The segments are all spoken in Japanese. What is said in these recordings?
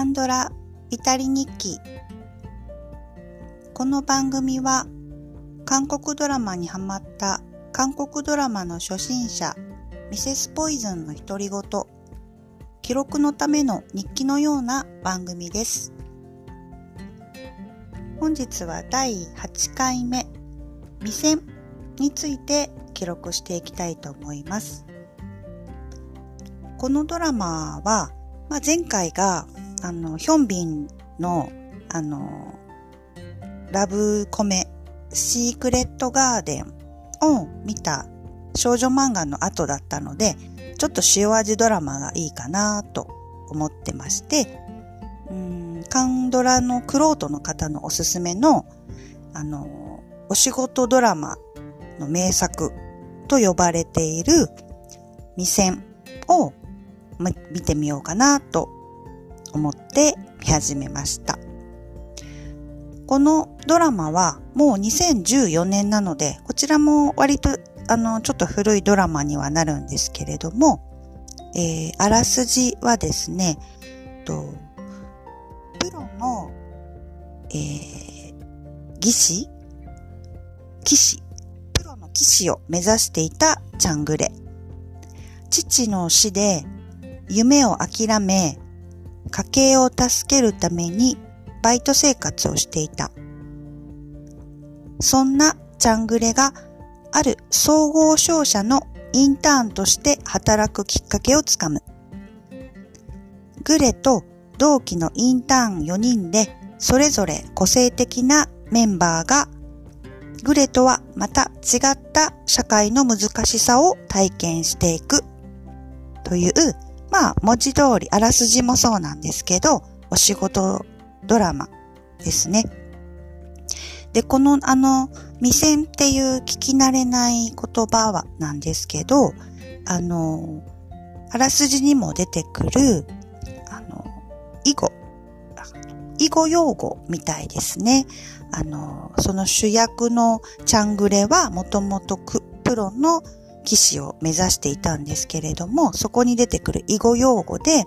カンドライタリ日記。この番組は韓国ドラマにハマった韓国ドラマの初心者ミセスポイズンの独り言記録のための日記のような番組です。本日は第8回目未線について記録していきたいと思います。このドラマは、まあ、前回があの、ヒョンビンの、あの、ラブコメ、シークレットガーデンを見た少女漫画の後だったので、ちょっと塩味ドラマがいいかなと思ってまして、うん、カンドラのクロートの方のおすすめの、あの、お仕事ドラマの名作と呼ばれている未線を見てみようかなと思って見始めました。このドラマはもう2014年なので、こちらも割とあの、ちょっと古いドラマにはなるんですけれども、えー、あらすじはですね、とプロの、えー、技師騎士プロの騎士を目指していたチャングレ。父の死で夢を諦め、家計を助けるためにバイト生活をしていた。そんなチャングレがある総合商社のインターンとして働くきっかけをつかむ。グレと同期のインターン4人でそれぞれ個性的なメンバーがグレとはまた違った社会の難しさを体験していくというまあ、文字通り、あらすじもそうなんですけど、お仕事ドラマですね。で、この、あの、未線っていう聞き慣れない言葉はなんですけど、あの、あらすじにも出てくる、あの、囲碁、囲碁用語みたいですね。あの、その主役のチャングレはもともとプロの騎士を目指していたんですけれども、そこに出てくる囲碁用語で、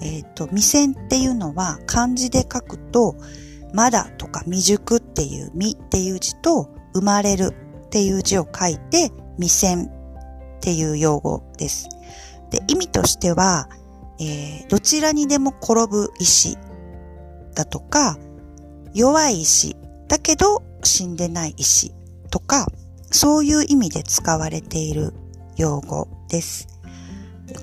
えっ、ー、と、未線っていうのは漢字で書くと、まだとか未熟っていう未っていう字と生まれるっていう字を書いて未線っていう用語です。で、意味としては、えー、どちらにでも転ぶ石だとか、弱い石だけど死んでない石とか、そういう意味で使われている用語です。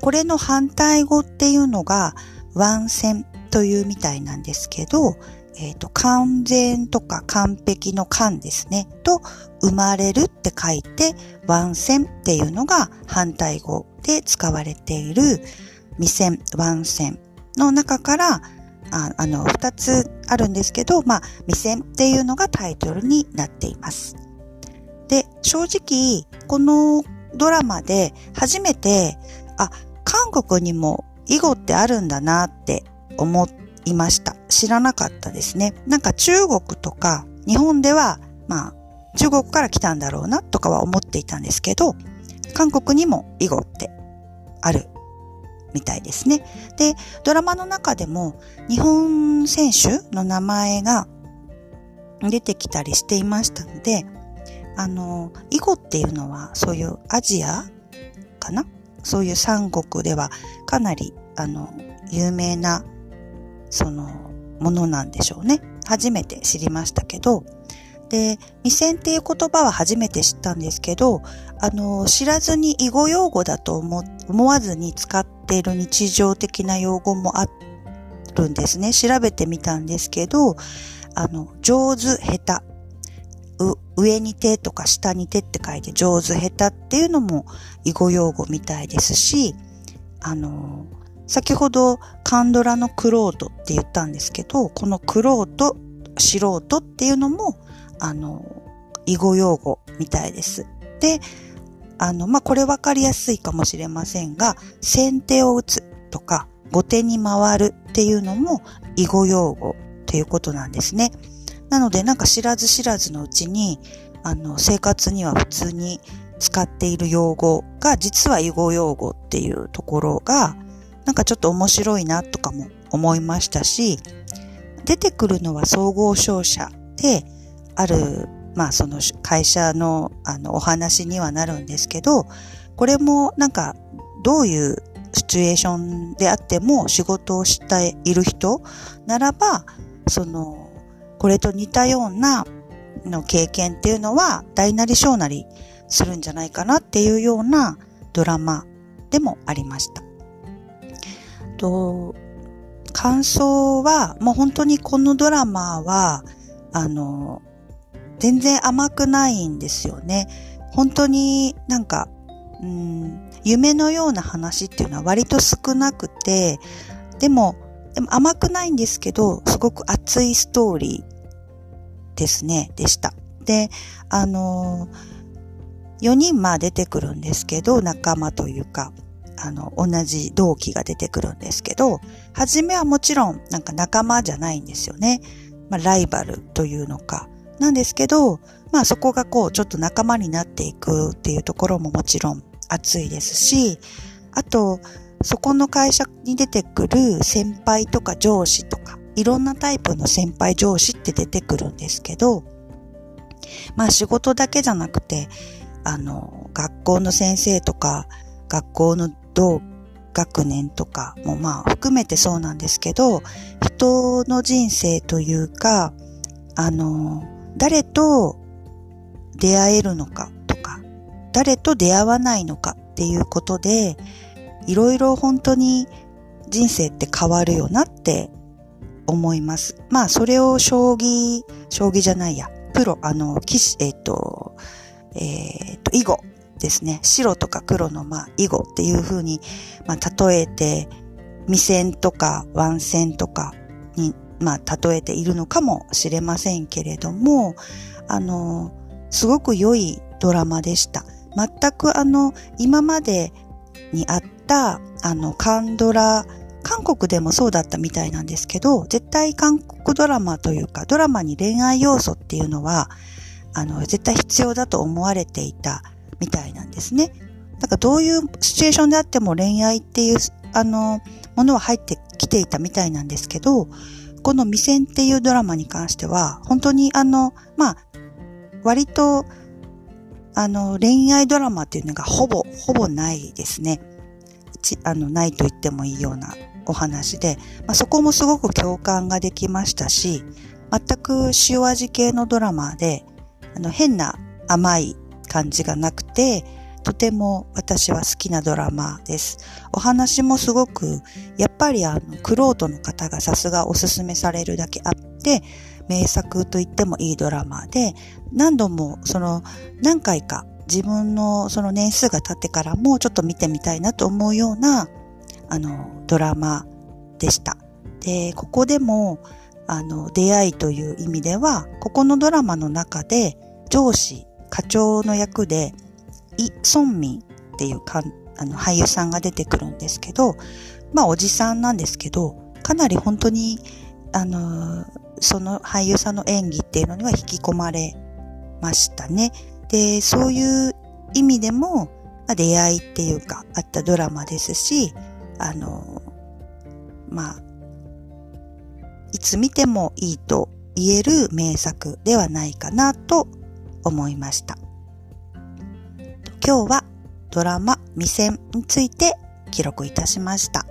これの反対語っていうのが、完全というみたいなんですけど、えっ、ー、と、完全とか完璧の完ですね。と、生まれるって書いて、完全っていうのが反対語で使われている未線、完全の中から、ああの、二つあるんですけど、まあ、未線っていうのがタイトルになっています。で、正直、このドラマで初めて、あ、韓国にも囲碁ってあるんだなって思いました。知らなかったですね。なんか中国とか日本では、まあ、中国から来たんだろうなとかは思っていたんですけど、韓国にも囲碁ってあるみたいですね。で、ドラマの中でも日本選手の名前が出てきたりしていましたので、あの、囲碁っていうのはそういうアジアかな？そういう三国ではかなり、あの、有名な、その、ものなんでしょうね。初めて知りましたけど、で、未線っていう言葉は初めて知ったんですけど、あの、知らずに囲碁用語だと思思わずに使っている日常的な用語もあるんですね。調べてみたんですけど、あの、上手、下手上に手とか下に手って書いて上手下手っていうのも囲碁用語みたいですし、あの、先ほどカンドラのクロートって言ったんですけど、このクロート、素人っていうのも、あの、囲碁用語みたいです。で、あの、まあ、これわかりやすいかもしれませんが、先手を打つとか、後手に回るっていうのも囲碁用語ということなんですね。なのでなんか知らず知らずのうちに、あの、生活には普通に使っている用語が実は囲碁用語っていうところが、なんかちょっと面白いなとかも思いましたし、出てくるのは総合商社で、ある、まあその会社のあのお話にはなるんですけど、これもなんかどういうシチュエーションであっても仕事をしている人ならば、その、これと似たようなの経験っていうのは大なり小なりするんじゃないかなっていうようなドラマでもありました。と、感想は、もう本当にこのドラマは、あの、全然甘くないんですよね。本当になんか、うん、夢のような話っていうのは割と少なくて、でも、でも甘くないんですけど、すごく熱いストーリーですね、でした。で、あのー4人まあ出てくるんですけど、仲間というか、あの、同じ同期が出てくるんですけど、初めはもちろんなんか仲間じゃないんですよね。まあライバルというのか。なんですけど、まあそこがこうちょっと仲間になっていくっていうところももちろん熱いですし、あと、そこの会社に出てくる先輩とか上司とか、いろんなタイプの先輩上司って出てくるんですけど、まあ仕事だけじゃなくて、あの、学校の先生とか、学校の同学年とかもまあ含めてそうなんですけど、人の人生というか、あの、誰と出会えるのかとか誰と出会わないのかっていうことで、いろいろ本当に人生って変わるよなって思います。まあ、それを将棋、将棋じゃないや、プロ、あの、騎士、えっ、ー、と、えっ、ー、と、囲碁ですね。白とか黒の、まあ、囲碁っていう風に、まあ、例えて、未戦とか腕戦とかに、まあ、例えているのかもしれませんけれども、あの、すごく良いドラマでした。全くあの、今までにあった、あの、カンドラ、韓国でもそうだったみたいなんですけど、絶対韓国ドラマというか、ドラマに恋愛要素っていうのは、あの、絶対必要だと思われていたみたいなんですね。だからどういうシチュエーションであっても恋愛っていう、あの、ものは入ってきていたみたいなんですけど、この未戦っていうドラマに関しては、本当にあの、まあ、割とあの、恋愛ドラマっていうのがほぼ、ほぼないですね。ちあの、ないと言ってもいいようなお話で、まあ、そこもすごく共感ができましたし、全く塩味系のドラマで、あの、変な甘い感じがなくて、とても私は好きなドラマです。お話もすごく、やっぱりあの、クロートの方がさすがおすすめされるだけあって、名作と言ってもいいドラマで、何度もその何回か自分のその年数が経ってからもちょっと見てみたいなと思うようなあのドラマでした。で、ここでもあの出会いという意味では、ここのドラマの中で上司、課長の役でイ・ソンミンっていうかあの俳優さんが出てくるんですけど、まあおじさんなんですけど、かなり本当にあのその俳優さんの演技っていうのには引き込まれましたね。で、そういう意味でも、まあ、出会いっていうか、あったドラマですし、あの、まあ、いつ見てもいいと言える名作ではないかなと思いました。今日はドラマ未戦について記録いたしました。